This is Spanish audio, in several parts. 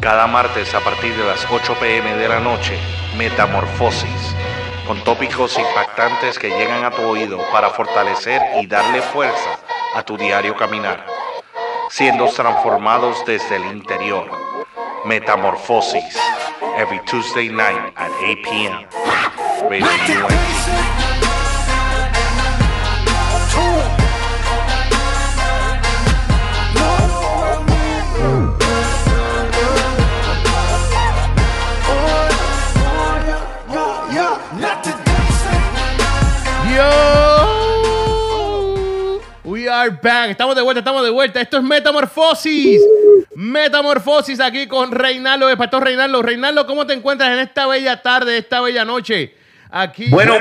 Cada martes a partir de las 8 pm de la noche, Metamorfosis, con tópicos impactantes que llegan a tu oído para fortalecer y darle fuerza a tu diario caminar, siendo transformados desde el interior. Metamorfosis, every Tuesday night at 8 p.m. Radio Estamos de vuelta, estamos de vuelta. Esto es Metamorfosis. Metamorfosis aquí con Reinaldo, el pastor Reinaldo. Reinaldo, ¿cómo te encuentras en esta bella tarde, esta bella noche? Aquí. Bueno,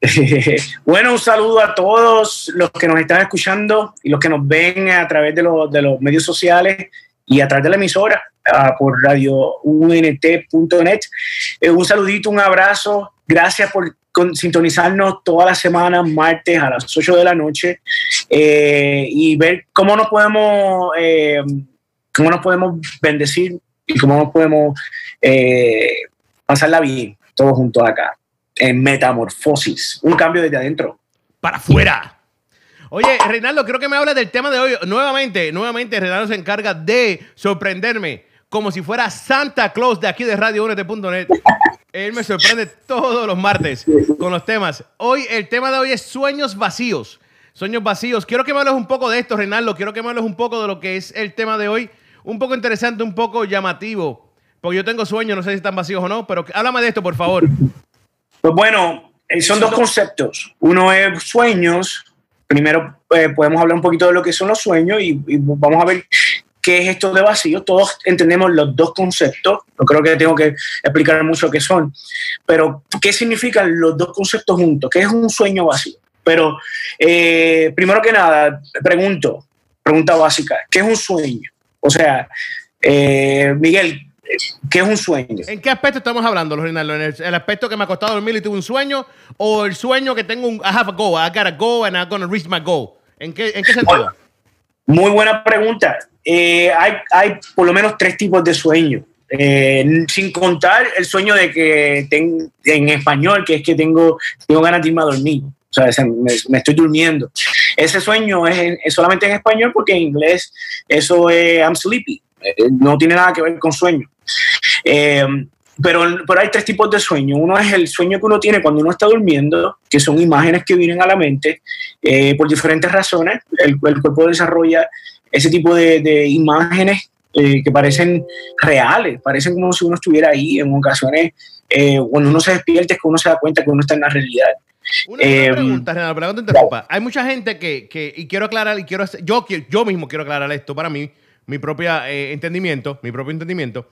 bueno, un saludo a todos los que nos están escuchando y los que nos ven a través de, los- de los medios sociales y a través de la emisora ah, por radio unt.net. Eh, un saludito, un abrazo. Gracias por sintonizarnos todas las semanas, martes a las 8 de la noche eh, y ver cómo nos podemos, eh, cómo nos podemos bendecir y cómo nos podemos eh, pasarla bien todos juntos acá en Metamorfosis. Un cambio desde adentro. para afuera. Oye, Reinaldo, creo que me hablas del tema de hoy. Nuevamente, nuevamente, Reinaldo se encarga de sorprenderme como si fuera Santa Claus de aquí de Radio1.net. Él me sorprende todos los martes con los temas. Hoy, el tema de hoy es sueños vacíos. Sueños vacíos. Quiero que me hables un poco de esto, Reinaldo. Quiero que me hables un poco de lo que es el tema de hoy. Un poco interesante, un poco llamativo. Porque yo tengo sueños, no sé si están vacíos o no, pero háblame de esto, por favor. Pues bueno, eh, son dos conceptos. Uno es sueños. Primero eh, podemos hablar un poquito de lo que son los sueños y, y vamos a ver qué es esto de vacío. Todos entendemos los dos conceptos. No creo que tengo que explicar mucho qué son. Pero, ¿qué significan los dos conceptos juntos? ¿Qué es un sueño vacío? Pero, eh, primero que nada, pregunto, pregunta básica, ¿qué es un sueño? O sea, eh, Miguel, ¿qué es un sueño? ¿En qué aspecto estamos hablando, Reinaldo? ¿En el, aspecto que me ha costado dormir y tuve un sueño? ¿O el sueño que tengo un I have a goal, I gotta go and I'm gonna reach my goal? ¿En qué, en qué sentido? Muy buena pregunta. Eh, hay, hay por lo menos tres tipos de sueños. Eh, sin contar el sueño de que en español, que es que tengo, tengo ganas de irme a dormir. O sea, se- me, me estoy durmiendo. Ese sueño es solamente en español porque en inglés eso es I'm sleepy. Eh, no tiene nada que ver con sueño. Eh, pero, pero hay tres tipos de sueño. Uno es el sueño que uno tiene cuando uno está durmiendo, que son imágenes que vienen a la mente eh, por diferentes razones. El, el cuerpo desarrolla ese tipo de, de imágenes eh, que parecen reales, parecen como si uno estuviera ahí en ocasiones. eh, cuando uno se despierta es que uno se da cuenta que uno está en la realidad. Una, Eh, pregunta, perdón que te interrumpa. Hay mucha gente que, que- y quiero aclarar, y quiero hacer- yo, yo mismo quiero aclarar esto para mí, mi propio entendimiento, mi propio entendimiento.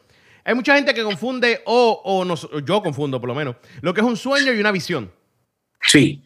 Hay mucha gente que confunde, o, o no, yo confundo por lo menos, lo que es un sueño y una visión. Sí.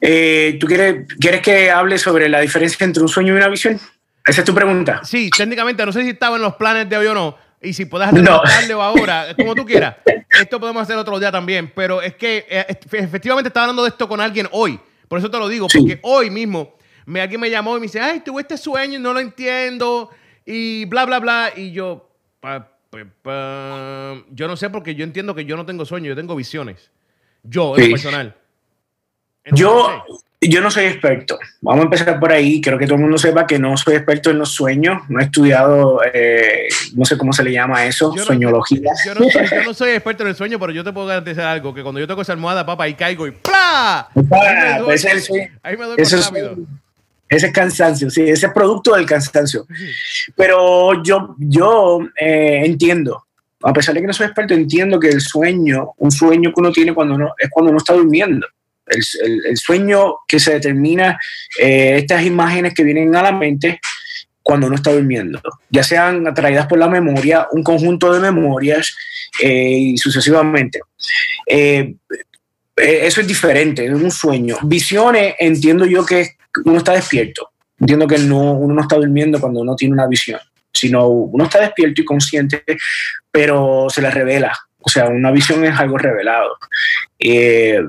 Eh, ¿Tú quieres, quieres que hable sobre la diferencia entre un sueño y una visión? Esa es tu pregunta. Sí, técnicamente, no sé si estaba en los planes de hoy o no. Y si puedes No. hacerlo más tarde o ahora, como tú quieras. Esto podemos hacer otro día también. Pero es que eh, efectivamente estaba hablando de esto con alguien hoy. Por eso te lo digo, Sí. porque hoy mismo me, alguien me llamó y me dice, ay, tuve este sueño y no lo entiendo. Y bla, bla, bla. Y yo, pa, pa, pa, yo no sé porque yo entiendo que yo no tengo sueños, yo tengo visiones. Yo, en Sí. personal. Yo, Entonces, yo no soy experto. Vamos a empezar por ahí. Quiero que todo el mundo sepa que no soy experto en los sueños. No he estudiado, eh, no sé cómo se le llama eso, Yo no-. Yo no, soy, yo no soy experto en el sueño, pero yo te puedo garantizar algo, que cuando yo toco esa almohada, papá, ahí caigo y ¡plá! Ahí me Ah, duermo, pues es el sueño. ahí me duermo rápido. Ese es cansancio, sí, ese es producto del cansancio. Pero yo, yo eh, entiendo, a pesar de que no soy experto, entiendo que el sueño, un sueño que uno tiene cuando uno, es cuando uno está durmiendo. El, el- el sueño que se determina, eh, estas imágenes que vienen a la mente cuando uno está durmiendo, ya sean atraídas por la memoria, un conjunto de memorias eh, y sucesivamente. Eh, eso es diferente, es un sueño. Visiones, entiendo yo que uno está despierto. Entiendo que no, uno no está durmiendo cuando uno tiene una visión, sino uno está despierto y consciente, pero se le revela. O sea, una visión es algo revelado. Eh,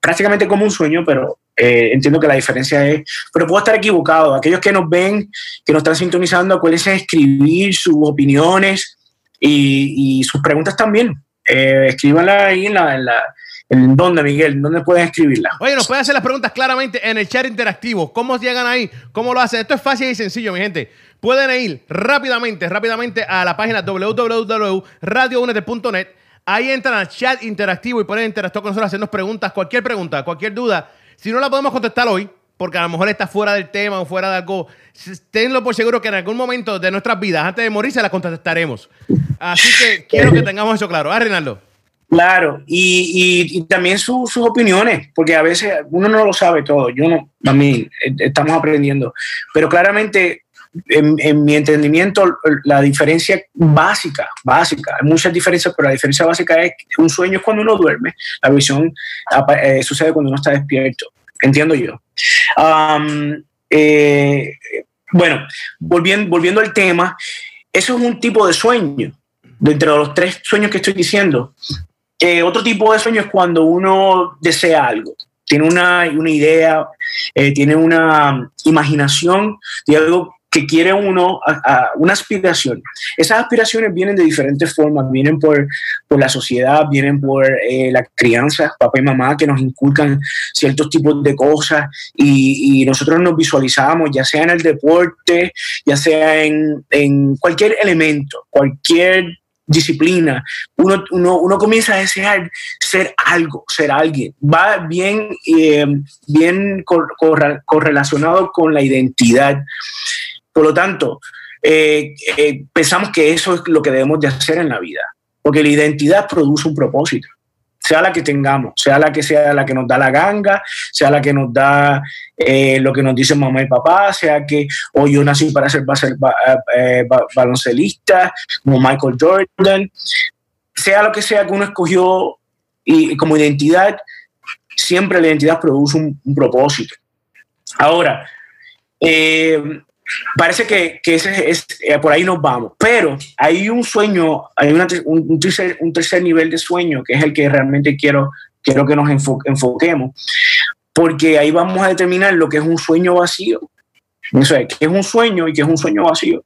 prácticamente como un sueño, pero Eh, entiendo que la diferencia es, pero puedo estar equivocado. Aquellos que nos ven, que nos están sintonizando, acuérdense de escribir sus opiniones y, sus preguntas también. Eh, escríbanla ahí en la, dónde, Miguel? ¿Dónde pueden escribirla? Oye, nos pueden hacer las preguntas claramente en el chat interactivo. ¿Cómo llegan ahí? ¿Cómo lo hacen? Esto es fácil y sencillo, mi gente. Pueden ir rápidamente, rápidamente a la página www.radiounete.net. Ahí entran al chat interactivo y pueden interactuar con nosotros, hacernos preguntas, cualquier pregunta, cualquier duda si no la podemos contestar hoy, porque a lo mejor está fuera del tema o fuera de algo, tenlo por seguro que en algún momento de nuestras vidas, antes de morir, se la contestaremos. Así que quiero que tengamos eso claro. ¿Ah, Reinaldo? Claro, y, también sus opiniones, porque a veces uno no lo sabe todo, yo no, también eh, estamos aprendiendo, pero claramente en, mi entendimiento la diferencia básica, básica, hay muchas diferencias, pero la diferencia básica es que un sueño es cuando uno duerme, la visión eh, sucede cuando uno está despierto entiendo yo. Eh, bueno, volviendo, volviendo al tema, eso es un tipo de sueño, dentro de los tres sueños que estoy diciendo. Eh, otro tipo de sueño es cuando uno desea algo, tiene una, una idea, eh, tiene una imaginación de algo que quiere uno una aspiración. Esas aspiraciones vienen de diferentes formas, vienen por, por la sociedad, vienen por eh, la crianza, papá y mamá que nos inculcan ciertos tipos de cosas y, nosotros nos visualizamos, ya sea en el deporte, ya sea en, en cualquier elemento, cualquier disciplina, uno, uno, uno, comienza a desear ser algo, ser alguien. Va bien, eh, bien correlacionado con la identidad. Por lo tanto, eh, eh, pensamos que eso es lo que debemos de hacer en la vida, porque la identidad produce un propósito, sea la que tengamos, sea la que sea la que nos da la ganga, sea la que nos da eh, lo que nos dicen mamá y papá, sea que hoy yo nací para ser, baloncelista, como Michael Jordan, sea lo que sea que uno escogió y, como identidad, siempre la identidad produce un, un propósito. Ahora, eh, parece que, que ese es, eh, por ahí nos vamos, pero hay un sueño, hay un, tercer, un, tercer, nivel de sueño que es el que realmente quiero, quiero que nos enfoquemos, porque ahí vamos a determinar lo que es un sueño vacío. Es, que es un sueño y que es un sueño vacío.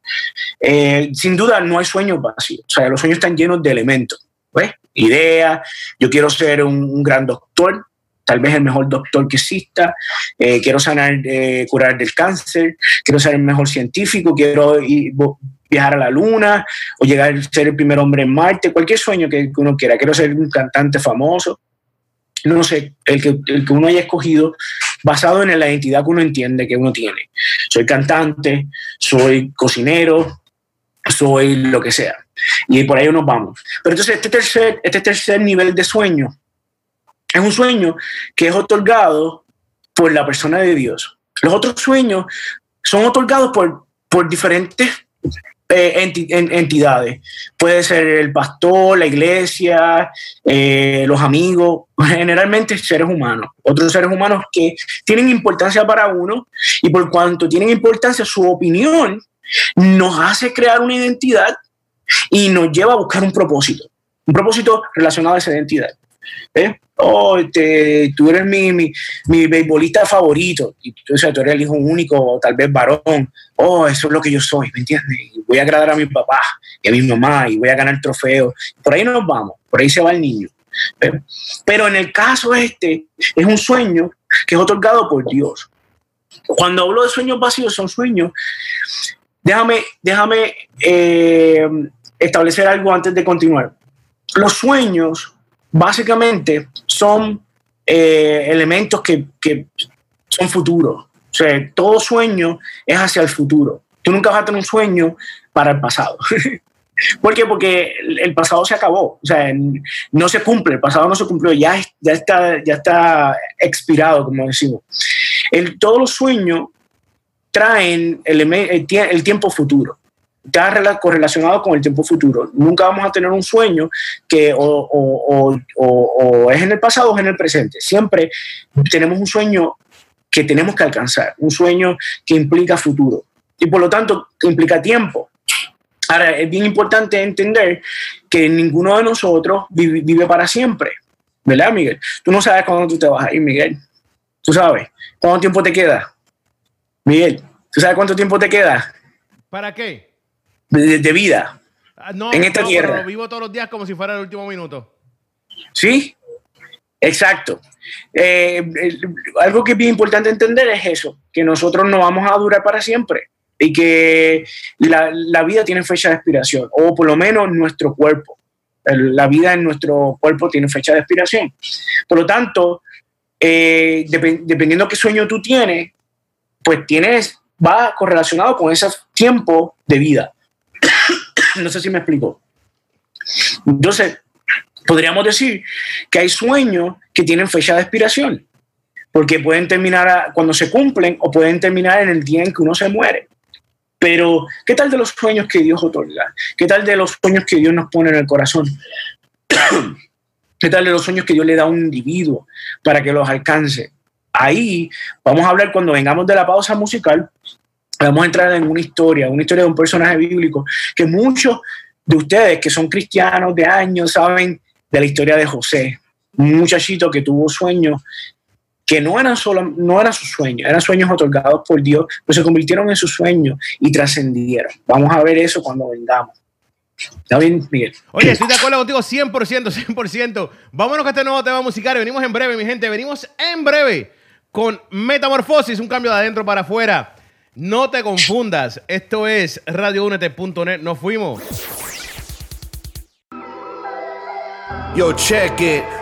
Eh, sin duda no hay sueños vacíos, o sea, los sueños están llenos de elementos, ¿ves? Ideas, yo quiero ser un gran doctor, tal vez el mejor doctor que exista, eh, quiero sanar, eh, curar del cáncer, quiero ser el mejor científico, quiero viajar a la luna o llegar a ser el primer hombre en Marte, cualquier sueño que, uno quiera, quiero ser un cantante famoso, no sé, el que, el que uno haya escogido basado en la identidad que uno entiende que uno tiene. Soy cantante, soy cocinero, soy lo que sea. Y por ahí nos vamos. Pero entonces este tercer, este tercer nivel de sueño es un sueño que es otorgado por la persona de Dios. Los otros sueños son otorgados por, por diferentes eh, entidades. Puede ser el pastor, la iglesia, eh, los amigos, generalmente seres humanos. Otros seres humanos que tienen importancia para uno y por cuanto tienen importancia, su opinión nos hace crear una identidad y nos lleva a buscar un propósito. Un propósito relacionado a esa identidad. Oh, este, tú eres mi, mi, mi beisbolista favorito, y, o sea, tú eres el hijo único, tal vez varón, oh, eso es lo que yo soy, ¿me entiendes? voy a agradar a mi papá y a mi mamá y voy a ganar trofeos. Por ahí no nos vamos, por ahí se va el niño. Pero, en el caso este, es un sueño que es otorgado por Dios. Cuando hablo de sueños vacíos, son sueños. Déjame, déjame eh, establecer algo antes de continuar. Los sueños básicamente son eh, elementos que, son futuros. O sea, todo sueño es hacia el futuro. Tú nunca vas a tener un sueño para el pasado. ¿Por qué? Porque el pasado se acabó, o sea, no se cumple, el pasado no se cumplió, ya, está, ya está expirado, como decimos. El, todos los sueños traen el, el tiempo futuro está correlacionado con el tiempo futuro. Nunca vamos a tener un sueño que o, es en el pasado o es en el presente. Siempre tenemos un sueño que tenemos que alcanzar, un sueño que implica futuro y por lo tanto implica tiempo. Ahora, es bien importante entender que ninguno de nosotros vive, para siempre, ¿verdad, Miguel? Tú no sabes cuándo tú te vas a ir, Miguel. tú sabes, ¿cuánto tiempo te queda? Miguel, ¿tú sabes cuánto tiempo te queda? ¿Para qué? De, vida. Ah, no, en esta no, tierra. vivo todos los días como si fuera el último minuto. ¿Sí? Exacto. Eh, algo que es bien importante entender es eso, que nosotros no vamos a durar para siempre y que la, la vida tiene fecha de expiración, o por lo menos nuestro cuerpo. El- La vida en nuestro cuerpo tiene fecha de expiración. Por lo tanto, eh, depen- dependiendo qué sueño tú tienes, pues tienes, va correlacionado con ese tiempo de vida. No sé si me explico. Entonces, podríamos decir que hay sueños que tienen fecha de expiración, porque pueden terminar cuando se cumplen o pueden terminar en el día en que uno se muere. Pero, ¿qué tal de los sueños que Dios otorga? ¿Qué tal de los sueños que Dios nos pone en el corazón? ¿Qué tal de los sueños que Dios le da a un individuo para que los alcance? Ahí vamos a hablar cuando vengamos de la pausa musical. Vamos a entrar en una historia, una historia de un personaje bíblico que muchos de ustedes que son cristianos de años saben de la historia de José, un muchachito que tuvo sueños que no eran solo, no eran sus sueños, eran sueños otorgados por Dios, pero se convirtieron en sus sueños y trascendieron. Vamos a ver eso cuando vengamos. ¿Está bien, Miguel? Oye, estoy de acuerdo contigo 100%, 100%. Vámonos con este nuevo tema musical. Venimos en breve, mi gente. Venimos en breve con Metamorfosis, un cambio de adentro para afuera. No te confundas. Esto es radioúnete.net. Nos fuimos. Yo, cheque,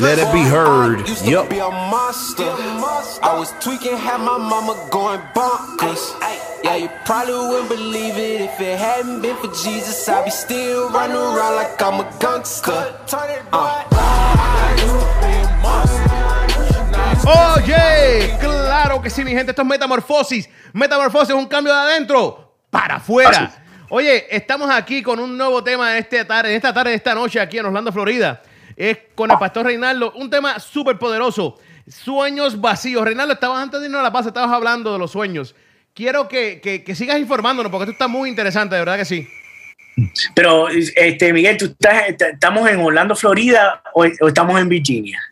let it be heard. Used to Yup. be a monster. I was tweaking, had my mama going bonkers. Yeah, you probably wouldn't believe it if it hadn't been for Jesus. I'd be still running around like I'm a gangster. Uh. Oye, claro que sí, mi gente. Esto es Metamorfosis. Metamorfosis es un cambio de adentro para afuera. Oye, estamos aquí con un nuevo tema en, este tarde, en esta tarde, de esta noche, aquí en Orlando, Florida. Es con el pastor Reinaldo. Un tema súper poderoso. Sueños vacíos. Reinaldo, estabas antes de irnos a la paz, estabas hablando de los sueños. Quiero que, que- que sigas informándonos porque esto está muy interesante, de verdad que sí. Pero, este, Miguel, ¿tú estás, est- ¿estamos en Orlando, Florida o, o estamos en Virginia?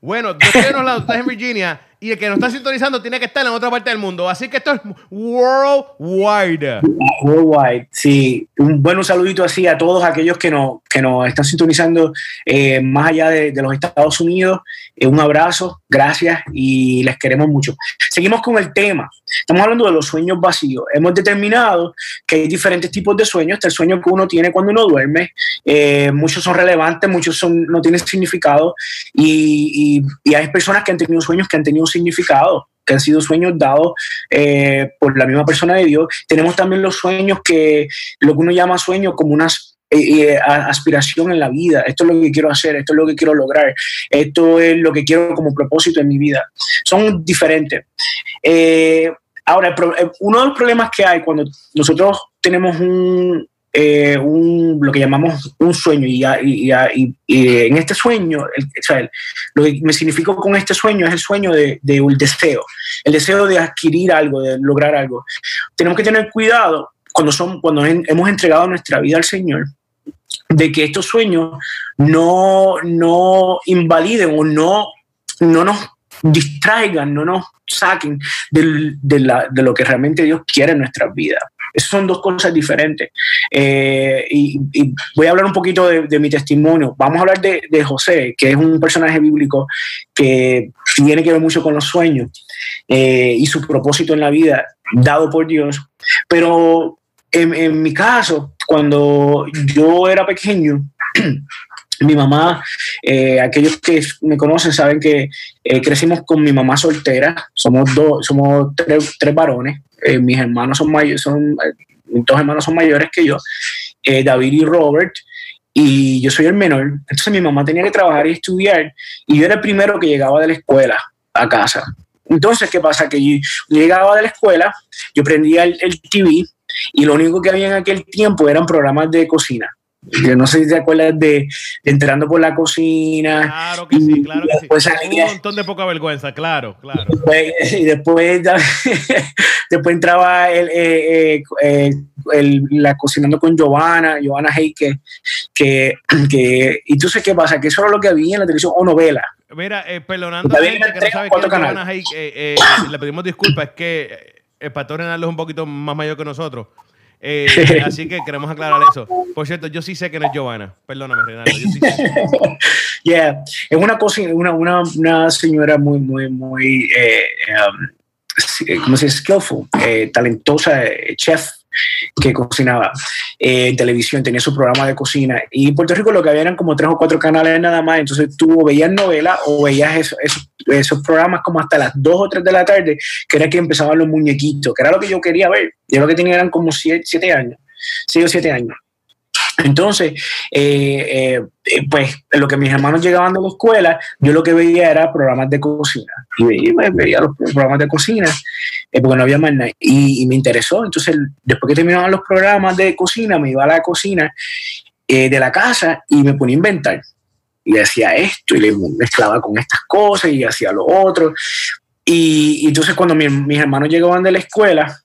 Bueno, en Orlando, tú estás en Virginia y el que nos está sintonizando tiene que estar en otra parte del mundo. Así que esto es worldwide. Worldwide, sí. Un buen saludito así a todos aquellos que nos, que nos están sintonizando eh, más allá de, de los Estados Unidos. Eh, un abrazo, gracias y les queremos mucho. Seguimos con el tema. Estamos hablando de los sueños vacíos. Hemos determinado que hay diferentes tipos de sueños. El sueño que uno tiene cuando uno duerme. Eh, muchos son relevantes, muchos son, no tienen significado. Y, hay personas que han tenido sueños que han tenido significado que han sido sueños dados eh, por la misma persona de Dios. Tenemos también los sueños que lo que uno llama sueños como una as- eh, aspiración en la vida. Esto es lo que quiero hacer, esto es lo que quiero lograr, esto es lo que quiero como propósito en mi vida. Son diferentes. Eh, ahora, eh, uno de los problemas que hay cuando nosotros tenemos un, eh, un- lo que llamamos un sueño y, y- y- y en este sueño, el- o sea, lo que me significó con este sueño es el sueño de, de un deseo, el deseo de adquirir algo, de lograr algo. Tenemos que tener cuidado cuando, son, cuando hemos entregado nuestra vida al Señor, de que estos sueños no, no invaliden o no, no nos distraigan, no nos saquen del- de, la- de lo que realmente Dios quiere en nuestras vidas. Esas son dos cosas diferentes. Eh, y, voy a hablar un poquito de, de mi testimonio. Vamos a hablar de, de José, que es un personaje bíblico que tiene que ver mucho con los sueños eh, y su propósito en la vida dado por Dios. Pero en, en mi caso, cuando yo era pequeño, Mi mamá, eh, aquellos que me conocen saben que eh, crecimos con mi mamá soltera, somos dos, somos tres, varones, eh, mis hermanos son mayores, son, dos hermanos son mayores que yo, David y Robert, y yo soy el menor, entonces mi mamá tenía que trabajar y estudiar, y yo era el primero que llegaba de la escuela a casa. Entonces, ¿qué pasa? Que yo llegaba de la escuela, yo prendía el TV, y lo único que había en aquel tiempo eran programas de cocina yo no sé si te acuerdas de, entrando por la cocina. Claro que sí, claro que sí. Un montón de poca vergüenza, claro, claro. y después, después entraba el, eh, eh, el, la cocinando con Giovanna, Giovanna Heike, que, que, y tú sabes qué pasa, que eso era lo que había en la televisión o novela. Mira, eh, perdonando gente que no sabe quién es Giovanna Heike, eh, le pedimos disculpas, es que el pastor Renaldo es un poquito más mayor que nosotros. Eh, así que queremos aclarar eso. Por cierto, yo sí sé que no es Giovanna. Perdóname, Renato. Yo sí sé. yeah. Es una, cosa, una, una, una señora muy, muy, muy, eh, um, ¿cómo se dice? Skillful, eh, talentosa, eh, chef que cocinaba eh, en televisión, tenía su programa de cocina. Y en Puerto Rico lo que había eran como tres o cuatro canales nada más. Entonces tú veías novelas o veías esos, programas como hasta las dos o tres de la tarde, que era que empezaban los muñequitos, que era lo que yo quería ver. Yo lo que tenía eran como siete, años, seis o siete años. Entonces, eh, eh, eh, pues lo que mis hermanos llegaban de la escuela, yo lo que veía era programas de cocina. Y veía, los programas de cocina, porque no había más nada. Y, me interesó. Entonces, después que terminaban los programas de cocina, me iba a la cocina de la casa y me ponía a inventar. Y hacía esto y le mezclaba con estas cosas y hacía lo otro. Y, entonces cuando mis hermanos llegaban de la escuela,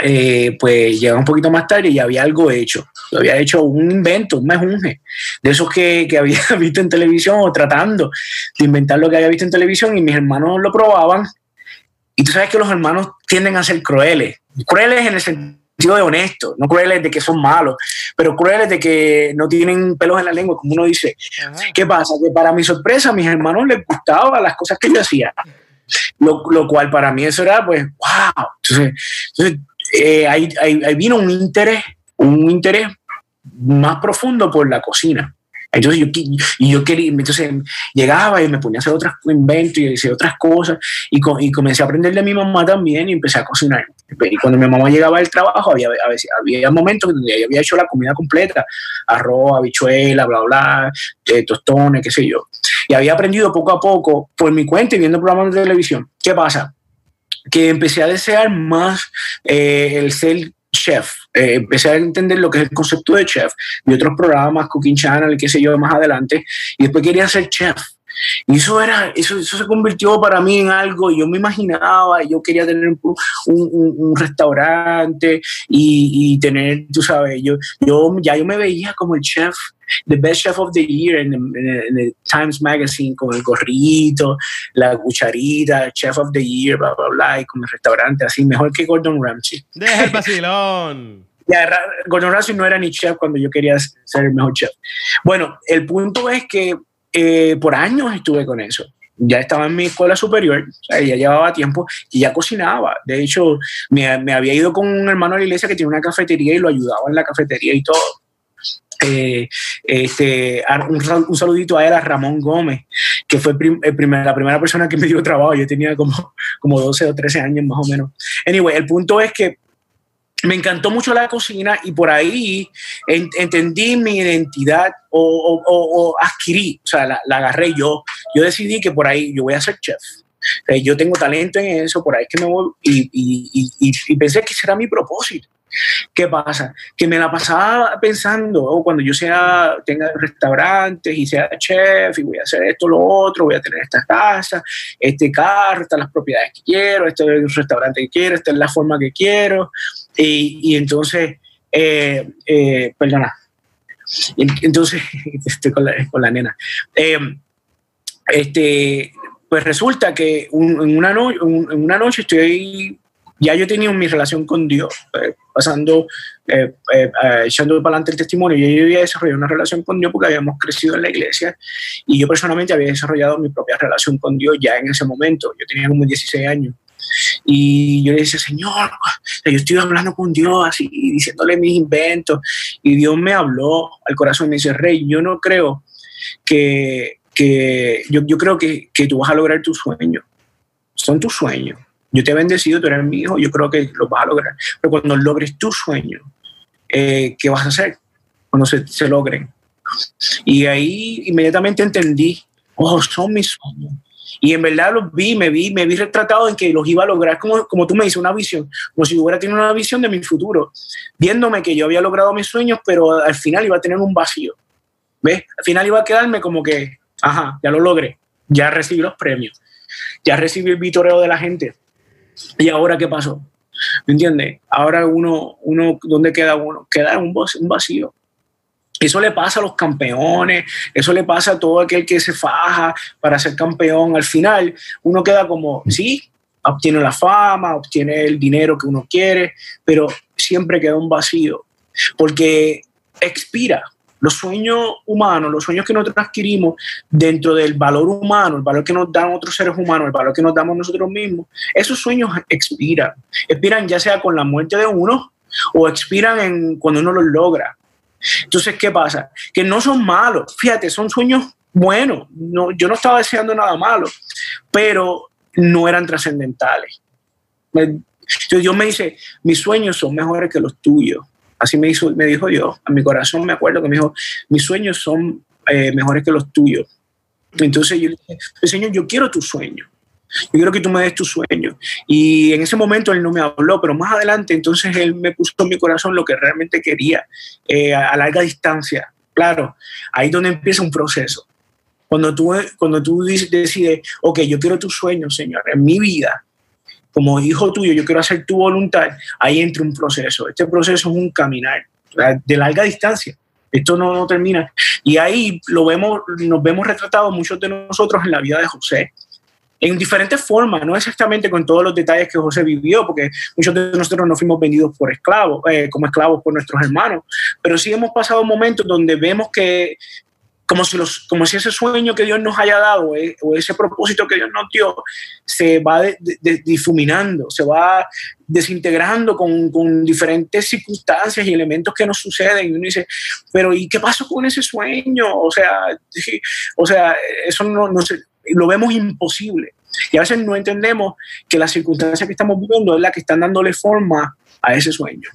eh, pues llegaba un poquito más tarde y había algo hecho. Había hecho un invento, un mejunje, de esos que, que, había visto en televisión o tratando de inventar lo que había visto en televisión y mis hermanos lo probaban. Y tú sabes que los hermanos tienden a ser crueles. Crueles en el sentido de honesto, no crueles de que son malos, pero crueles de que no tienen pelos en la lengua, como uno dice. ¿Qué pasa? Que para mi sorpresa a mis hermanos les gustaban las cosas que yo hacía. Lo, lo, cual para mí eso era, pues, wow. Entonces, entonces eh, ahí, vino un interés, un interés más profundo por la cocina. Entonces yo, y yo quería, entonces llegaba y me ponía a hacer otros inventos y hacer otras cosas y, y, comencé a aprender de mi mamá también y empecé a cocinar. Y cuando mi mamá llegaba del trabajo había, a veces, había momentos donde había hecho la comida completa, arroz, habichuela, bla, bla, eh, tostones, qué sé yo. Y había aprendido poco a poco por mi cuenta y viendo programas de televisión. ¿Qué pasa? Que empecé a desear más eh, el ser chef. Eh, empecé a entender lo que es el concepto de chef y otros programas, Cooking Channel, qué sé yo, más adelante. Y después quería ser chef. Y eso era, eso, eso se convirtió para mí en algo, yo me imaginaba, yo quería tener un, un, un restaurante y, y, tener, tú sabes, yo, yo ya yo me veía como el chef the best chef of the year en el Times Magazine con el gorrito, la cucharita, chef of the year, bla, bla, bla, y con el restaurante así, mejor que Gordon Ramsay. Deja el vacilón. ya, Gordon Ramsay no era ni chef cuando yo quería ser el mejor chef. Bueno, el punto es que eh, por años estuve con eso ya estaba en mi escuela superior, ya llevaba tiempo y ya cocinaba. De hecho, me, había ido con un hermano de la iglesia que tiene una cafetería y lo ayudaba en la cafetería y todo. Eh, este, un, saludito a él, Ramón Gómez, que fue la primera persona que me dio trabajo. Yo tenía como, como 12 o 13 años más o menos. Anyway, el punto es que me encantó mucho la cocina y por ahí entendí mi identidad o, adquirí, o sea, la, agarré yo. Yo decidí que por ahí yo voy a ser chef. yo tengo talento en eso, por ahí que me voy y, y, y, y pensé que será mi propósito. ¿Qué pasa? Que me la pasaba pensando, oh, cuando yo sea, tenga restaurantes y sea chef y voy a hacer esto, lo otro, voy a tener esta casa, este carro, estas las propiedades que quiero, este restaurante que quiero, esta es la forma que quiero. Y, entonces, eh, eh, perdona, entonces, estoy con la, nena. Eh, este, pues resulta que en, una en una noche estoy ya yo tenía mi relación con Dios, eh, pasando, eh, eh, echando para adelante el testimonio, yo había desarrollado una relación con Dios porque habíamos crecido en la iglesia y yo personalmente había desarrollado mi propia relación con Dios ya en ese momento, yo tenía como 16 años. Y yo le decía, Señor, yo estoy hablando con Dios así, diciéndole mis inventos. Y Dios me habló al corazón y me dice, Rey, yo no creo que, que yo, yo creo que, que tú vas a lograr tus sueños. Son tus sueños. Yo te he bendecido, tú eres mi hijo, yo creo que lo vas a lograr. Pero cuando logres tus sueños, eh, ¿qué vas a hacer? Cuando se, se logren. Y ahí inmediatamente entendí, oh, son mis sueños. Y en verdad los vi, me vi, me vi retratado en que los iba a lograr, como, como tú me dices, una visión, como si hubiera tenido una visión de mi futuro, viéndome que yo había logrado mis sueños, pero al final iba a tener un vacío. ¿Ves? Al final iba a quedarme como que, ajá, ya lo logré, ya recibí los premios, ya recibí el vitoreo de la gente. ¿Y ahora qué pasó? ¿Me entiendes? Ahora uno, uno, ¿dónde queda uno? Queda un un vacío. Eso le pasa a los campeones, eso le pasa a todo aquel que se faja para ser campeón. Al final, uno queda como, sí, obtiene la fama, obtiene el dinero que uno quiere, pero siempre queda un vacío, porque expira. Los sueños humanos, los sueños que nosotros adquirimos dentro del valor humano, el valor que nos dan otros seres humanos, el valor que nos damos nosotros mismos, esos sueños expiran. Expiran ya sea con la muerte de uno o expiran cuando uno los logra. Entonces, ¿qué pasa? Que no son malos, fíjate, son sueños buenos. No, yo no estaba deseando nada malo, pero no eran trascendentales. Entonces Dios me dice, mis sueños son mejores que los tuyos. Así me, hizo, me dijo Dios. A mi corazón me acuerdo que me dijo, mis sueños son eh, mejores que los tuyos. Entonces yo le dije, Señor, yo quiero tus sueños. Yo quiero que tú me des tus sueños. Y en ese momento él no me habló, pero más adelante entonces él me puso en mi corazón lo que realmente quería eh, a, larga distancia. Claro, ahí es donde empieza un proceso. Cuando tú, cuando tú decides, ok, yo quiero tus sueños, Señor, en mi vida, como hijo tuyo, yo quiero hacer tu voluntad, ahí entra un proceso. Este proceso es un caminar de larga distancia. Esto no, no termina. Y ahí lo vemos, nos vemos retratados muchos de nosotros en la vida de José en diferentes formas, no exactamente con todos los detalles que José vivió, porque muchos de nosotros no fuimos vendidos por esclavos, eh, como esclavos por nuestros hermanos, pero sí hemos pasado momentos donde vemos que como si, los, como si ese sueño que Dios nos haya dado eh, o ese propósito que Dios nos dio se va difuminando, se va desintegrando con, con, diferentes circunstancias y elementos que nos suceden. Y uno dice, pero ¿y qué pasó con ese sueño? O sea, o sea eso no, no se, lo vemos imposible. Y a veces no entendemos que la circunstancia que estamos viviendo es la que están dándole forma a ese sueño.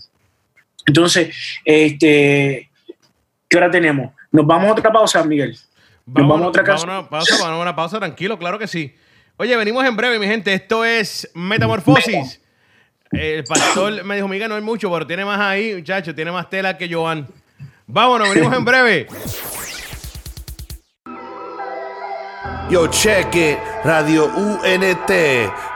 Entonces, este, ¿qué hora tenemos? ¿Nos vamos a otra pausa, Miguel? ¿Nos vamos, a otra pausa? Vamos a una pausa, vamos a una pausa, tranquilo, claro que sí. Oye, venimos en breve, mi gente. Esto es Metamorfosis. El pastor me dijo, Miguel, no hay mucho, pero tiene más ahí, muchacho, tiene más tela que Joan. Vámonos, venimos en breve. Yo cheque Radio UNT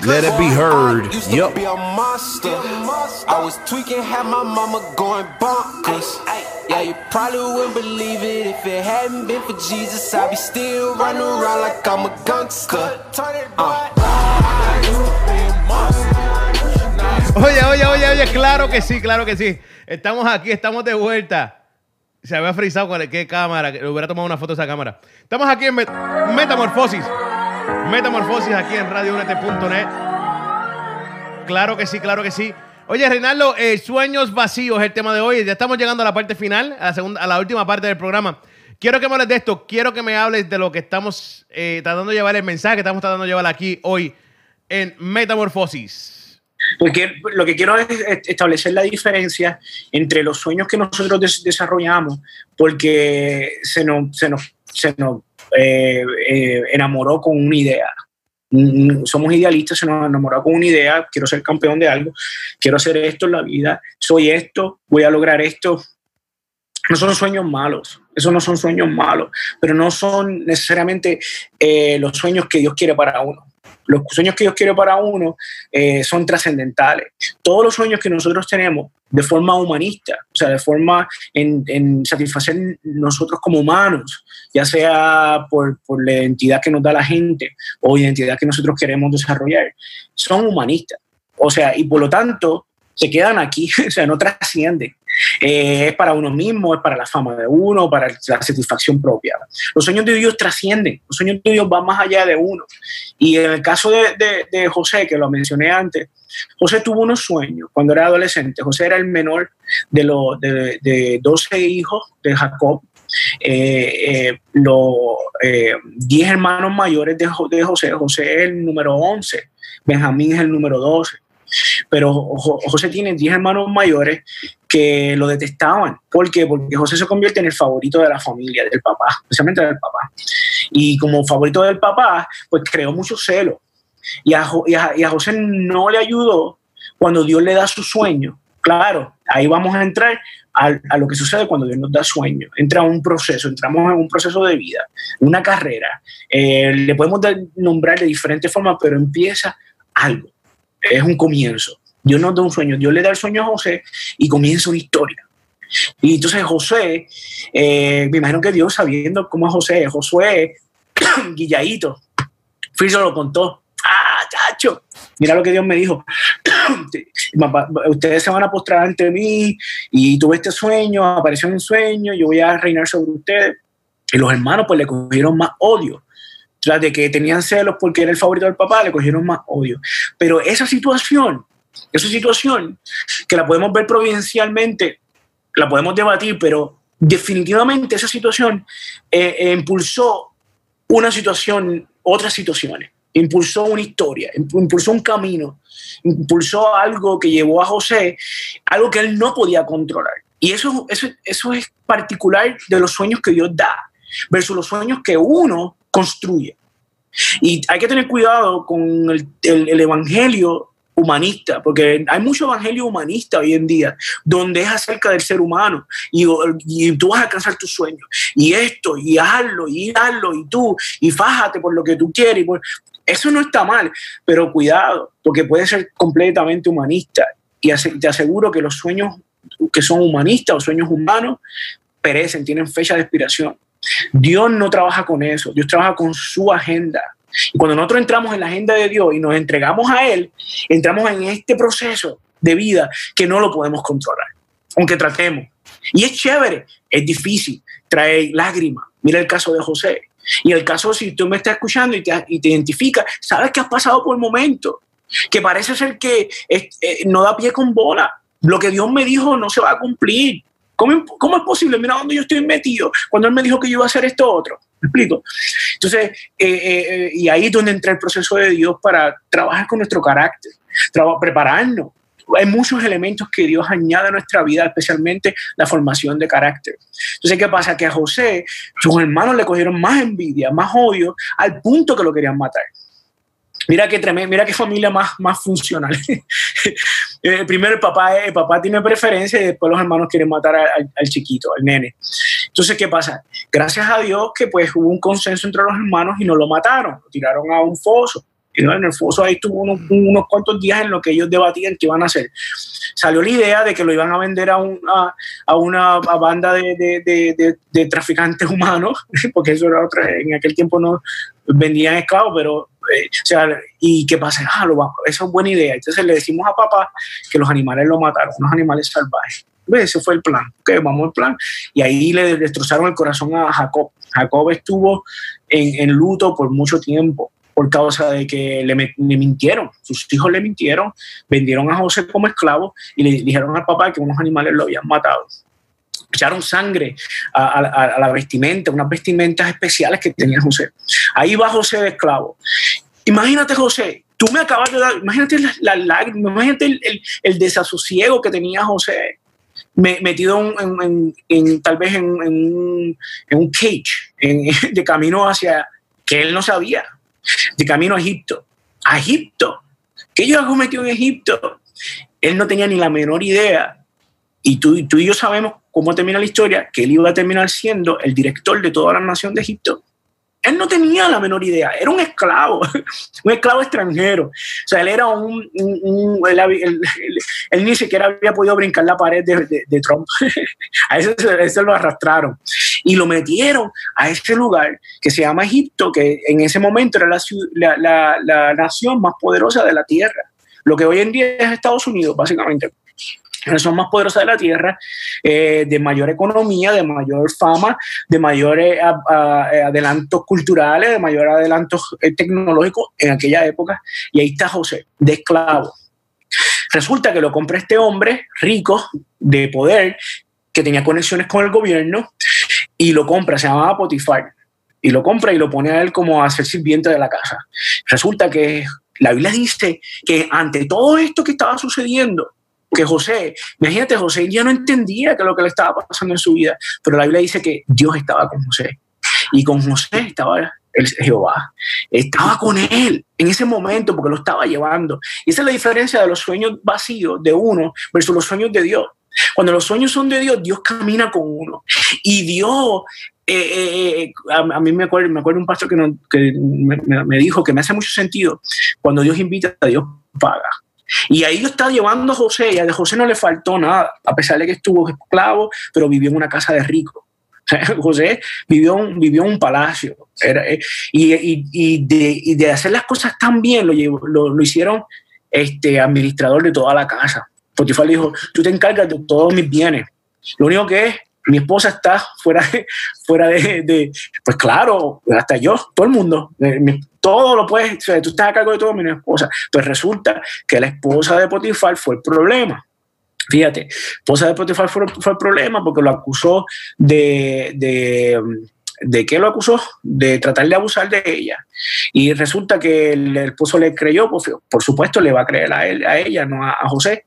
Let it be heard. Yup. I was tweaking, had my mama going bonkers. Yeah, you probably wouldn't believe it if it hadn't been for Jesus. I'd be still running around like I'm a gangster. Uh. Oye, oye, oye, oye, claro que sí, claro que sí. Estamos aquí, estamos de vuelta. Se había frizado con qué cámara, le hubiera tomado una foto de esa cámara. Estamos aquí en Metamorfosis. Metamorfosis aquí en radiounete.net. Claro que sí, claro que sí. Oye, Reinaldo, eh, sueños vacíos es el tema de hoy. Ya estamos llegando a la parte final, a la, segunda, a la última parte del programa. Quiero que me hables de esto, quiero que me hables de lo que estamos eh, tratando de llevar, el mensaje que estamos tratando de llevar aquí hoy en Metamorfosis. Porque lo que quiero es establecer la diferencia entre los sueños que nosotros desarrollamos, porque se nos, se nos, se nos eh, eh, enamoró con una idea. Mm, somos idealistas, se nos enamoró con una idea, quiero ser campeón de algo, quiero hacer esto en la vida, soy esto, voy a lograr esto. no son sueños malos, esos no son sueños malos, pero no son necesariamente eh, los sueños que Dios quiere para uno. Los sueños que Dios quiere para uno eh, son trascendentales. Todos los sueños que nosotros tenemos de forma humanista, o sea, de forma en, satisfacer nosotros como humanos, ya sea por, por la identidad que nos da la gente o identidad que nosotros queremos desarrollar, son humanistas. O sea, y por lo tanto, se quedan aquí, o sea, no trascienden. Eh, es para uno mismo, es para la fama de uno, para la satisfacción propia. Los sueños de Dios trascienden, los sueños de Dios van más allá de uno. Y en el caso de, de, José, que lo mencioné antes, José tuvo unos sueños cuando era adolescente. José era el menor de, los de, de 12 hijos de Jacob. Eh, eh, los 10 hermanos mayores de, de José, José es el número 11, Benjamín es el número 12. Pero José tiene 10 hermanos mayores que lo detestaban. ¿Por qué? Porque José se convierte en el favorito de la familia, del papá, especialmente del papá. Y como favorito del papá, pues creó mucho celo. Y a, José no le ayudó cuando Dios le da su sueño. Claro, ahí vamos a entrar a, lo que sucede cuando Dios nos da sueño. Entra un proceso, entramos en un proceso de vida, una carrera. Eh, le podemos nombrar de diferentes formas, pero empieza algo es un comienzo. Dios nos da un sueño, Dios le da el sueño a José y comienza una historia. Y entonces José, eh, me imagino que Dios sabiendo cómo es José, Josué, Guilladito, Friso lo contó. Ah, chacho, mira lo que Dios me dijo. Ustedes se van a postrar ante mí y tuve este sueño, apareció un sueño, yo voy a reinar sobre ustedes. Y los hermanos pues le cogieron más odio tras de que tenían celos porque era el favorito del papá, le cogieron más odio. Pero esa situación, esa situación, que la podemos ver providencialmente, la podemos debatir, pero definitivamente esa situación eh, eh, impulsó una situación, otras situaciones, impulsó una historia, impulsó un camino, impulsó algo que llevó a José, algo que él no podía controlar. Y eso, eso, eso es particular de los sueños que Dios da versus los sueños que uno construye. Y hay que tener cuidado con el, el, evangelio humanista, porque hay mucho evangelio humanista hoy en día, donde es acerca del ser humano y, tú vas a alcanzar tus sueños, y esto, y hazlo, y hazlo, y tú, y fájate por lo que tú quieres. eso no está mal, pero cuidado, porque puede ser completamente humanista. Y te aseguro que los sueños que son humanistas o sueños humanos perecen, tienen fecha de expiración. Dios no trabaja con eso, Dios trabaja con su agenda. Y cuando nosotros entramos en la agenda de Dios y nos entregamos a Él, entramos en este proceso de vida que no lo podemos controlar, aunque tratemos. Y es chévere, es difícil, trae lágrimas. Mira el caso de José. Y el caso, si tú me estás escuchando y te, y sabes que has pasado por momentos que parece ser que eh, no da pie con bola. Lo que Dios me dijo no se va a cumplir. ¿Cómo, es posible? Mira dónde yo estoy metido cuando él me dijo que yo iba a hacer esto otro. ¿Me explico? Entonces, eh, eh, eh, y ahí es donde entra el proceso de Dios para trabajar con nuestro carácter, prepararnos. Hay muchos elementos que Dios añade a nuestra vida, especialmente la formación de carácter. Entonces, ¿qué pasa? Que a José, sus hermanos le cogieron más envidia, más odio, al punto que lo querían matar. Mira qué familia más, más funcional. Eh, primero el papá, el papá tiene preferencia y después los hermanos quieren matar al, chiquito, al nene. Entonces, ¿qué pasa? Gracias a Dios que pues hubo un consenso entre los hermanos y no lo mataron, lo tiraron a un foso. Y en el foso ahí estuvo unos, unos, cuantos días en lo que ellos debatían qué iban a hacer. Salió la idea de que lo iban a vender a, una, a una banda de, de, de, traficantes humanos, porque eso era otra, en aquel tiempo no vendían esclavos, pero eh, o sea, ¿y qué pasa? Ah, lo vamos, eso es buena idea. Entonces le decimos a papá que los animales lo mataron, unos animales salvajes. Ese fue el plan. Ok, vamos al plan. Y ahí le destrozaron el corazón a Jacob. Jacob estuvo en, en luto por mucho tiempo por causa de que le, mintieron, sus hijos le mintieron, vendieron a José como esclavo y le dijeron al papá que unos animales lo habían matado echaron sangre a, la vestimenta, unas vestimentas especiales que tenía José. Ahí va José de esclavo. Imagínate, José, tú me acabas de dar, imagínate las lágrimas, imagínate el, el, desasosiego que tenía José metido tal vez en, un cage, de camino hacia, que él no sabía, de camino a Egipto. A Egipto. ¿Qué yo hago metido en Egipto? Él no tenía ni la menor idea Y tú, tú y yo sabemos cómo termina la historia, que él iba a terminar siendo el director de toda la nación de Egipto. Él no tenía la menor idea, era un esclavo, un esclavo extranjero. O sea, él era un. él, ni siquiera había podido brincar la pared de, de- de Trump. a ese, se- ese lo arrastraron y lo metieron a ese lugar que se llama Egipto, que en ese momento era la, la- la- la nación más poderosa de la tierra. Lo que hoy en día es Estados Unidos, básicamente. Nación más poderosa de la tierra, eh, de mayor economía, de mayor fama, de mayores a- eh, adelantos culturales, de mayor adelantos eh, tecnológicos en aquella época. Y ahí está José, de esclavo. Resulta que lo compra este hombre rico, de poder, que tenía conexiones con el gobierno, y lo compra, se llamaba Potifar. Y lo compra y lo pone a él como a ser sirviente de la casa. Resulta que la Biblia dice que ante todo esto que estaba sucediendo, que José, imagínate, José ya no entendía que lo que le estaba pasando en su vida, pero la Biblia dice que Dios estaba con José. Y con José estaba el Jehová. Estaba con él en ese momento porque lo estaba llevando. Y esa es la diferencia de los sueños vacíos de uno versus los sueños de Dios. Cuando los sueños son de Dios, Dios camina con uno. Y Dios, eh, eh, eh, a, a mí me acuerdo, me un pastor que, me, me- dijo que me hace mucho sentido. Cuando Dios invita, Dios paga. Y ahí Dios está llevando a José, y a José no le faltó nada, a pesar de que estuvo esclavo, pero vivió en una casa de rico. José vivió, vivió en un palacio. Eh, y, y- y de, y de hacer las cosas tan bien, lo, llevó- lo, lo hicieron este, administrador de toda la casa. Potifar dijo, tú te encargas de todos mis bienes. Lo único que es, mi esposa está fuera de, fuera de, pues claro, hasta yo, todo el mundo, eh, todo lo puedes, o sea, tú estás a cargo de todo mi esposa. Pues resulta que la esposa de Potifar fue el problema. Fíjate, esposa de Potifar fue, el problema porque lo acusó de, de, ¿de qué lo acusó? De tratar de abusar de ella. Y resulta que el esposo le creyó, pues, por supuesto le va a creer a, él, a ella, no a José.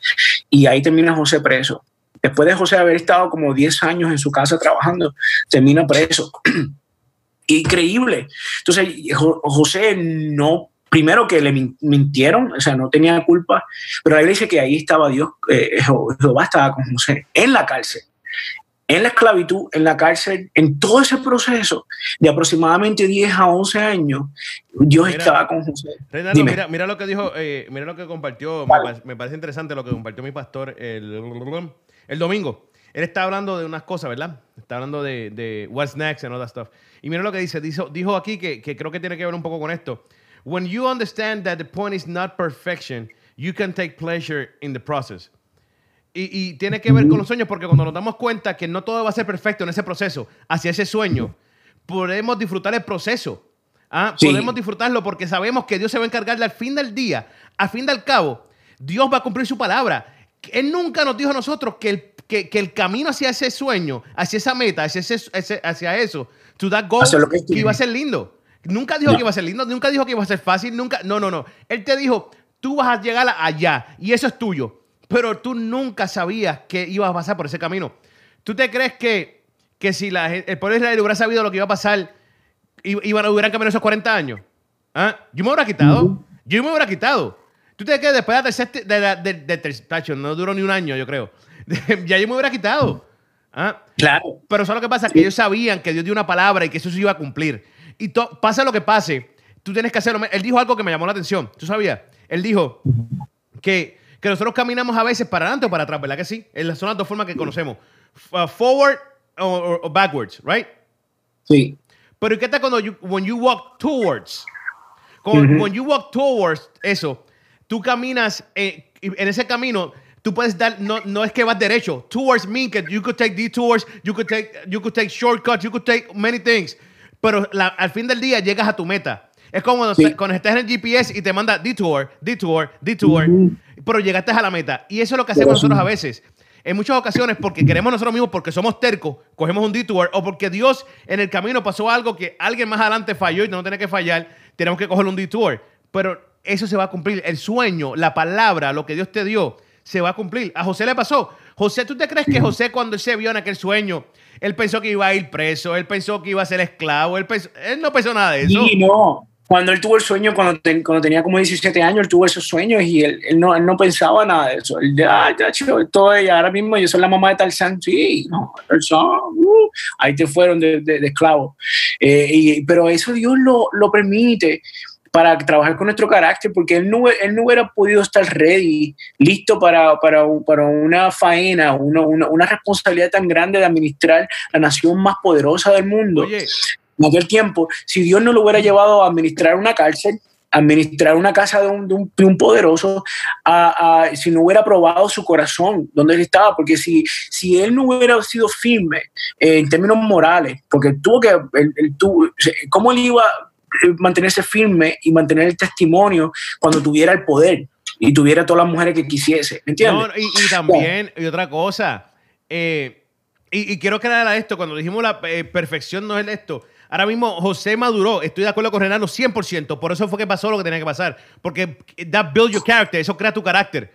Y ahí termina José preso. Después de José haber estado como 10 años en su casa trabajando, termina preso. Increíble. Entonces, Jo- José no, primero que le min- mintieron, o sea, no tenía culpa, pero ahí dice que ahí estaba Dios, eh, Je- Jehová estaba con José en la cárcel, en la esclavitud, en la cárcel, en todo ese proceso de aproximadamente 10 a 11 años, Dios Mira, estaba con José. Reinaldo, Dime. mira, mira lo que dijo, eh, mira lo que compartió, me, pa- me parece interesante lo que compartió mi pastor el, el domingo. Él está hablando de unas cosas, ¿verdad? Está hablando de, de what's next and all that stuff. Y mira lo que dice, dijo, dijo aquí que, que creo que tiene que ver un poco con esto. When you understand that the point is not perfection, you can take pleasure in the process. Y, y tiene que ver con los sueños porque cuando nos damos cuenta que no todo va a ser perfecto en ese proceso, hacia ese sueño, podemos disfrutar el proceso. ¿ah? Sí. Podemos disfrutarlo porque sabemos que Dios se va a encargar de al fin del día, al fin del cabo, Dios va a cumplir su palabra. Él nunca nos dijo a nosotros que el, que, que el camino hacia ese sueño, hacia esa meta, hacia, ese, ese- hacia eso, to that goal, lo que iba a ser lindo. Nunca dijo No. que iba a ser lindo, nunca dijo que iba a ser fácil, nunca, no, no, no. Él te dijo, tú vas a llegar allá y eso es tuyo, pero tú nunca sabías que ibas a pasar por ese camino. ¿Tú te crees que, que si la, el pueblo de Israel hubiera sabido lo que iba a pasar, iban, hubieran caminado esos 40 años? ¿Ah? Yo me hubiera quitado, yo me hubiera quitado. ¿Tú te que después de, tercer- de, la- de, de tercer- tacho, no duró ni un año, yo creo? ya yo me hubiera quitado. ¿Ah? Claro. Pero ¿sabes lo que pasa? Que ellos sabían que Dios dio una palabra y que eso se iba a cumplir. Y to- pasa lo que pase, tú tienes que hacerlo. Él dijo algo que me llamó la atención. ¿Tú sabías? Él dijo que, que nosotros caminamos a veces para adelante o para atrás, ¿verdad que sí? En son las dos formas que conocemos. Uh, forward o, backwards, right? Sí. Pero ¿y qué tal cuando you, when you walk towards? Cuando, When you walk towards eso, tú caminas eh, en ese camino, tú puedes dar, no, no es que vas derecho. Towards mean que you could take detours, you could take, you could take shortcuts, you could take many things. Pero la- al fin del día llegas a tu meta. Es como cuando, Sí. cuando estás en el GPS y te manda detour, detour, detour, pero llegaste a la meta. Y eso es lo que hacemos Pero sí. nosotros a veces. En muchas ocasiones, porque queremos nosotros mismos, porque somos tercos, cogemos un detour, o porque Dios en el camino pasó algo que alguien más adelante falló y no tiene que fallar, tenemos que coger un detour. Pero eso se va a cumplir. El sueño, la palabra, lo que Dios te dio, se va a cumplir. A José le pasó. José, ¿tú te crees que José cuando él se vio en aquel sueño, él pensó que iba a ir preso, él pensó que iba a ser esclavo, él, pensó- él no pensó nada de eso? Y no, cuando él tuvo el sueño, cuando, cuando tenía como 17 años, él tuvo esos sueños y él, él no, él no pensaba nada de eso. Él, ah, ya, chido, todo, y ahora mismo yo soy la mamá de Tarzán, sí, no, Tarzán, uh, ahí te fueron de, de, de esclavo. Eh, y, pero eso Dios lo, lo permite para trabajar con nuestro carácter, porque él no, él no hubiera podido estar ready, listo para, para, para una faena, una, una, una, responsabilidad tan grande de administrar la nación más poderosa del mundo. Oye, En aquel tiempo, si Dios no lo hubiera llevado a administrar una cárcel, a administrar una casa de un, de un, de un poderoso, a, a, si no hubiera probado su corazón, donde él estaba, porque si, si él no hubiera sido firme eh, en términos morales, porque tuvo que, él, él tuvo, ¿cómo él iba mantenerse firme y mantener el testimonio cuando tuviera el poder y tuviera todas las mujeres que quisiese. ¿Me entiendes? No, y, y, también, y otra cosa, eh, y, y, quiero crear a esto, cuando dijimos la eh, perfección no es esto. Ahora mismo José maduró, estoy de acuerdo con Renano 100%, por eso fue que pasó lo que tenía que pasar, porque that build your character, eso crea tu carácter.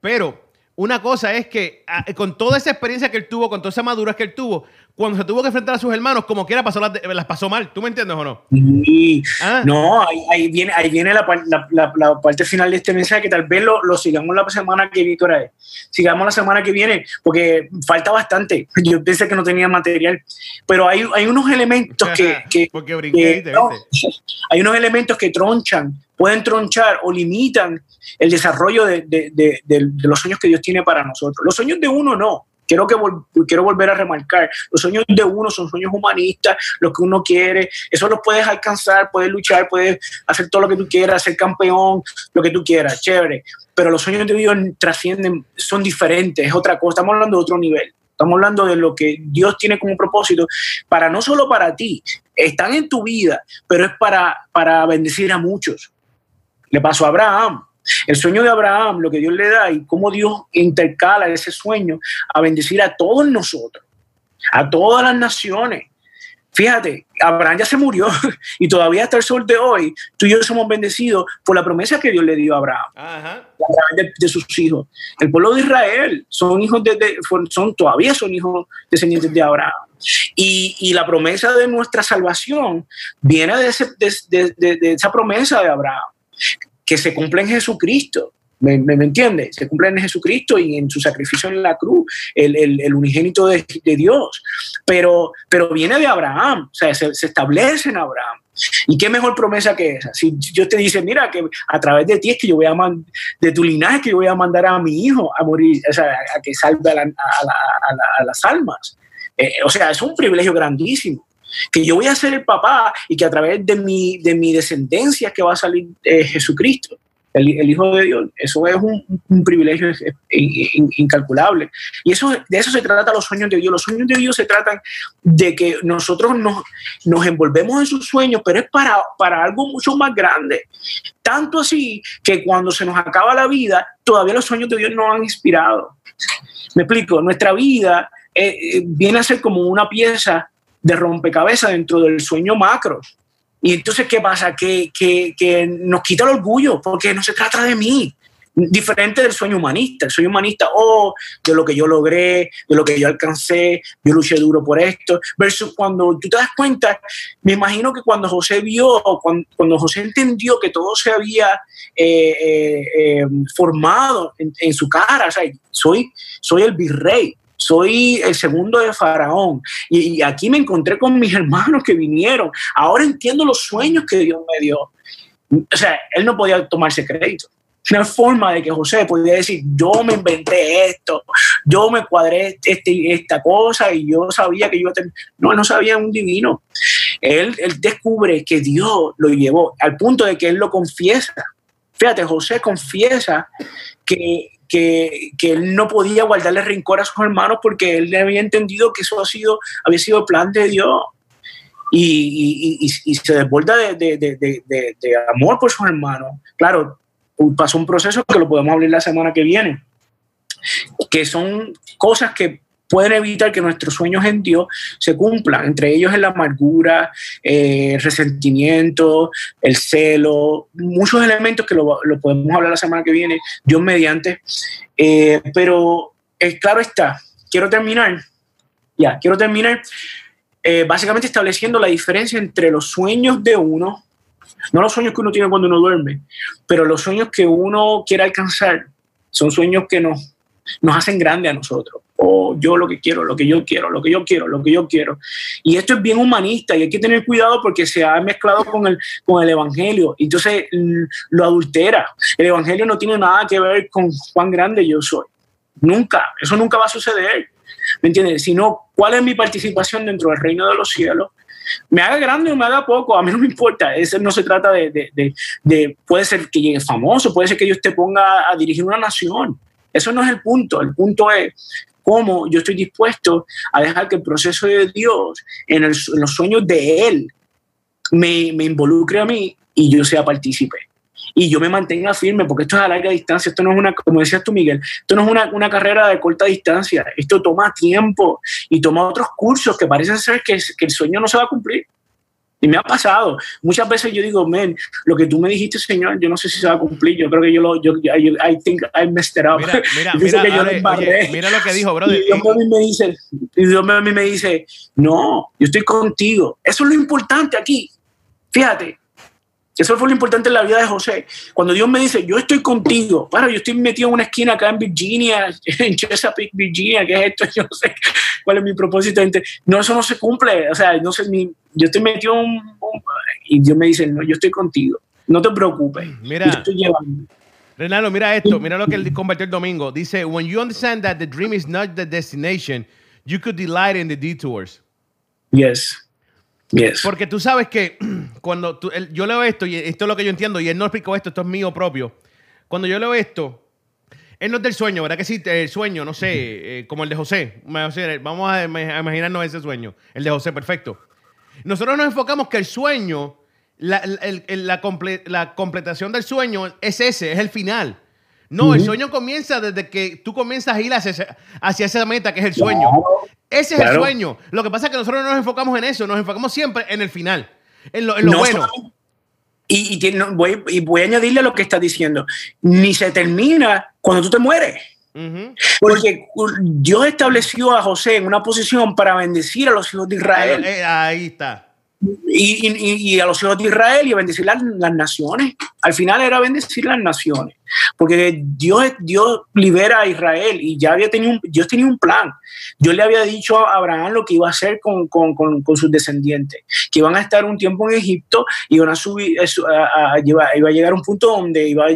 Pero una cosa es que a, con toda esa experiencia que él tuvo, con toda esa madurez que él tuvo, cuando se tuvo que enfrentar a sus hermanos, como quiera pasó las, las pasó mal. ¿Tú me entiendes o no? Sí. Ah. No, ahí, ahí, viene, ahí viene la, la, la, parte final de este mensaje que tal vez lo, lo sigamos la semana que viene. Sigamos la semana que viene, porque falta bastante. Yo pensé que no tenía material, pero hay, hay unos elementos que... que porque brinqué, que, no, hay unos elementos que tronchan, pueden tronchar o limitan el desarrollo de, de, de, de, los sueños que Dios tiene para nosotros. Los sueños de uno no, Quiero, que quiero volver a remarcar, los sueños de uno son sueños humanistas, lo que uno quiere, eso lo puedes alcanzar, puedes luchar, puedes hacer todo lo que tú quieras, ser campeón, lo que tú quieras, chévere, pero los sueños de Dios trascienden, son diferentes, es otra cosa, estamos hablando de otro nivel. Estamos hablando de lo que Dios tiene como propósito para no solo para ti, están en tu vida, pero es para, para bendecir a muchos. Le pasó a Abraham. El sueño de Abraham, lo que Dios le da y cómo Dios intercala ese sueño a bendecir a todos nosotros, a todas las naciones. Fíjate, Abraham ya se murió y todavía hasta el sol de hoy, tú y yo somos bendecidos por la promesa que Dios le dio a Abraham, Ajá. a través de, de, sus hijos. El pueblo de Israel son hijos de, de son todavía son hijos descendientes de Abraham. Y, y, la promesa de nuestra salvación viene de, ese, de esa promesa de Abraham que se cumple en Jesucristo. ¿Me, me, entiendes? Se cumple en Jesucristo y en su sacrificio en la cruz, el, unigénito de, Dios. Pero, pero viene de Abraham, o sea, se, se, establece en Abraham. ¿Y qué mejor promesa que esa? Si Dios te dice, mira, que a través de ti es que yo voy a mandar, de tu linaje, que yo voy a mandar a mi hijo a morir, o sea, a que salve a las almas. Eh, o sea, es un privilegio grandísimo que yo voy a ser el papá y que a través de mi, de mi descendencia es que va a salir eh, Jesucristo, el, el, Hijo de Dios. Eso es un, un privilegio incalculable. Y eso, de eso se trata los sueños de Dios. Los sueños de Dios se tratan de que nosotros nos, nos envolvemos en sus sueños, pero es para, para algo mucho más grande. Tanto así que cuando se nos acaba la vida, todavía los sueños de Dios nos han inspirado. Me explico, nuestra vida eh, viene a ser como una pieza de rompecabezas dentro del sueño macro. Y entonces, ¿qué pasa? Que, que, nos quita el orgullo, porque no se trata de mí. Diferente del sueño humanista. El sueño humanista, oh, de lo que yo logré, de lo que yo alcancé, yo luché duro por esto. Versus cuando tú te das cuenta, me imagino que cuando José vio, cuando, cuando José entendió que todo se había eh, eh, eh, formado en, en, su cara, o sea, soy, soy el virrey, soy el segundo de Faraón. Y, aquí me encontré con mis hermanos que vinieron. Ahora entiendo los sueños que Dios me dio. O sea, él no podía tomarse crédito. No hay forma de que José podía decir, yo me inventé esto, yo me cuadré este, esta cosa y yo sabía que yo. No, no sabía un divino. Él, él descubre que Dios lo llevó al punto de que él lo confiesa. Fíjate, José confiesa que, que, que, él no podía guardarle rencor a sus hermanos porque él había entendido que eso ha sido, había sido plan de Dios. Y, y, y, y se desborda de, de, de, de, amor por sus hermanos. Claro, pasó un proceso que lo podemos hablar la semana que viene, que son cosas que pueden evitar que nuestros sueños en Dios se cumplan. Entre ellos es la amargura, eh, resentimiento, el celo, muchos elementos que lo, lo, podemos hablar la semana que viene, Dios mediante. Eh, pero eh, claro está, quiero terminar, ya, quiero terminar básicamente estableciendo la diferencia entre los sueños de uno No los sueños que uno tiene cuando uno duerme, pero los sueños que uno quiere alcanzar son sueños que nos, nos hacen grande a nosotros. O yo lo que quiero, lo que yo quiero, lo que yo quiero, lo que yo quiero. Y esto es bien humanista y hay que tener cuidado porque se ha mezclado con el, con el Evangelio. Entonces mm, lo adultera. El Evangelio no tiene nada que ver con cuán grande yo soy. Nunca. Eso nunca va a suceder. ¿Me entiendes? Sino, ¿cuál es mi participación dentro del reino de los cielos? Me haga grande o me haga poco, a mí no me importa. Eso no se trata de, de, de, de puede ser que llegue famoso, puede ser que yo te ponga a dirigir una nación. Eso no es el punto. El punto es cómo yo estoy dispuesto a dejar que el proceso de Dios en, los sueños de Él me, involucre a mí y yo sea partícipe y yo me mantenga firme, porque esto es a larga distancia, esto no es una, como decías tú, Miguel, esto no es una, carrera de corta distancia, esto toma tiempo y toma otros cursos que parecen ser que el sueño no se va a cumplir. Y me ha pasado. Muchas veces yo digo, men, lo que tú me dijiste, Señor, yo no sé si se va a cumplir. Yo creo que yo lo, yo, I, I think I messed it up. Mira, mira, mira, que yo lo oye, mira lo que dijo, brother. Y Dios a mí me dice, y Dios a mí me dice, no, yo estoy contigo. Eso es lo importante aquí. Fíjate, eso fue lo importante en la vida de José. Cuando Dios me dice, yo estoy contigo, bueno, yo estoy metido en una esquina acá en Virginia, en Chesapeake, Virginia, ¿qué es esto? Yo no sé cuál es mi propósito. No, eso no se cumple. O sea, no sé, ni, yo estoy metido en un, Y Dios me dice, no, yo estoy contigo. No te preocupes. Mira. Yo estoy llevando. Renalo, mira esto, mira lo que él convirtió el domingo. Dice, when you understand that the dream is not the destination, you could delight in the detours. Yes. Yes. Porque tú sabes que cuando tú, el, yo leo esto, y esto es lo que yo entiendo, y él no explicó esto, esto es mío propio. Cuando yo leo esto, él no es del sueño, ¿verdad que sí? El sueño, no sé, eh, como el de José. Vamos a, a imaginarnos ese sueño, el de José, perfecto. Nosotros nos enfocamos que el sueño, la, el, el, la, comple, la completación del sueño es ese, es el final. No, uh -huh. el sueño comienza desde que tú comienzas a ir hacia, hacia esa meta que es el sueño. Ese es claro. el sueño. Lo que pasa es que nosotros no nos enfocamos en eso, nos enfocamos siempre en el final, en lo, en lo no bueno. Solo, y, y, tiene, voy, y, voy, a añadirle a lo que está diciendo. Ni se termina cuando tú te mueres. Uh -huh. Porque Dios estableció a José en una posición para bendecir a los hijos de Israel. Ahí, ahí está. Y, y, y, a los hijos de Israel y a bendecir las, las, naciones. Al final era bendecir las naciones. Porque Dios, Dios libera a Israel y ya había tenido un, Dios tenía un plan. Dios le había dicho a Abraham lo que iba a hacer con, con, con, sus descendientes, que iban a estar un tiempo en Egipto y iban a subir, a, iba, a llegar a un punto donde iba,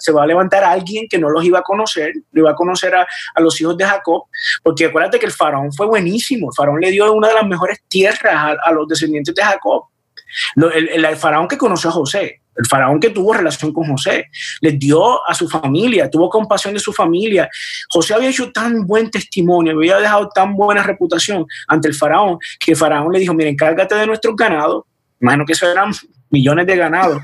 se va a levantar alguien que no los iba a conocer, lo iba a conocer a, los hijos de Jacob, porque acuérdate que el faraón fue buenísimo, el faraón le dio una de las mejores tierras a, los descendientes de Jacob. El, el, faraón que conoció a José, el faraón que tuvo relación con José, les dio a su familia, tuvo compasión de su familia. José había hecho tan buen testimonio, había dejado tan buena reputación ante el faraón, que el faraón le dijo, mira, encárgate de nuestros ganados, imagino que eso eran millones de ganados,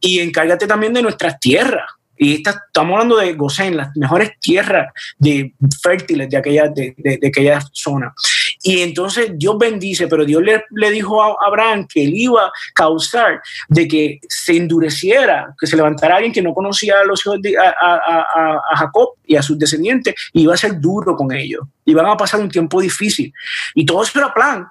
y encárgate también de nuestras tierras. Y esta, estamos hablando de Gosén, las mejores tierras de, fértiles de aquella, de aquella zona. Y entonces Dios bendice, pero Dios le, dijo a Abraham que él iba a causar de que se endureciera, que se levantara alguien que no conocía a los hijos de Jacob y a sus descendientes, y iba a ser duro con ellos. Iban a pasar un tiempo difícil. Y todo eso era plan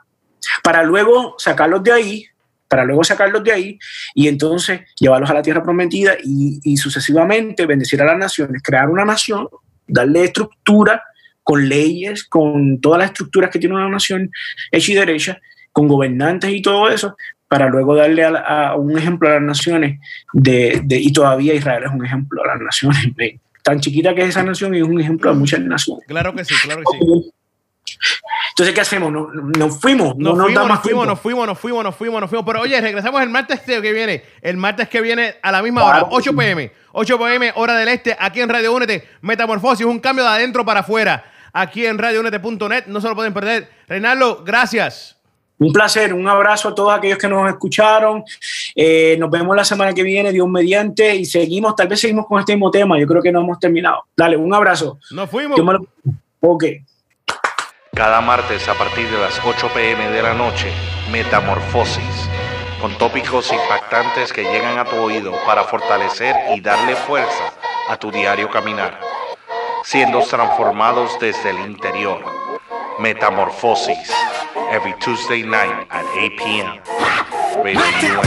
para luego sacarlos de ahí, para luego sacarlos de ahí y entonces llevarlos a la tierra prometida y, y sucesivamente bendecir a las naciones, crear una nación, darle estructura con leyes, con todas las estructuras que tiene una nación hecha y derecha, con gobernantes y todo eso, para luego darle a, a un ejemplo a las naciones, de, de, y todavía Israel es un ejemplo a las naciones. De, tan chiquita que es esa nación y es un ejemplo a muchas naciones. Claro que sí, claro que sí. Entonces, ¿qué hacemos? Nos, nos fuimos, nos, no fuimos, nos fuimos, nos fuimos, nos fuimos, nos fuimos, nos fuimos. Pero oye, regresamos el martes que viene. El martes que viene a la misma hora, 8 pm. 8 pm, hora del este, aquí en Radio Únete. Metamorfosis, un cambio de adentro para afuera aquí en radiounete.net. No se lo pueden perder. Reinaldo, gracias. Un placer, un abrazo a todos aquellos que nos escucharon. Eh, nos vemos la semana que viene, Dios mediante, y seguimos, tal vez seguimos con este mismo tema. Yo creo que no hemos terminado. Dale, un abrazo. Nos fuimos. Lo... Ok. Cada martes a partir de las 8 pm de la noche, Metamorfosis, con tópicos impactantes que llegan a tu oído para fortalecer y darle fuerza a tu diario caminar siendo transformados desde el interior. Metamorfosis, every Tuesday night at 8 p.m. Radio.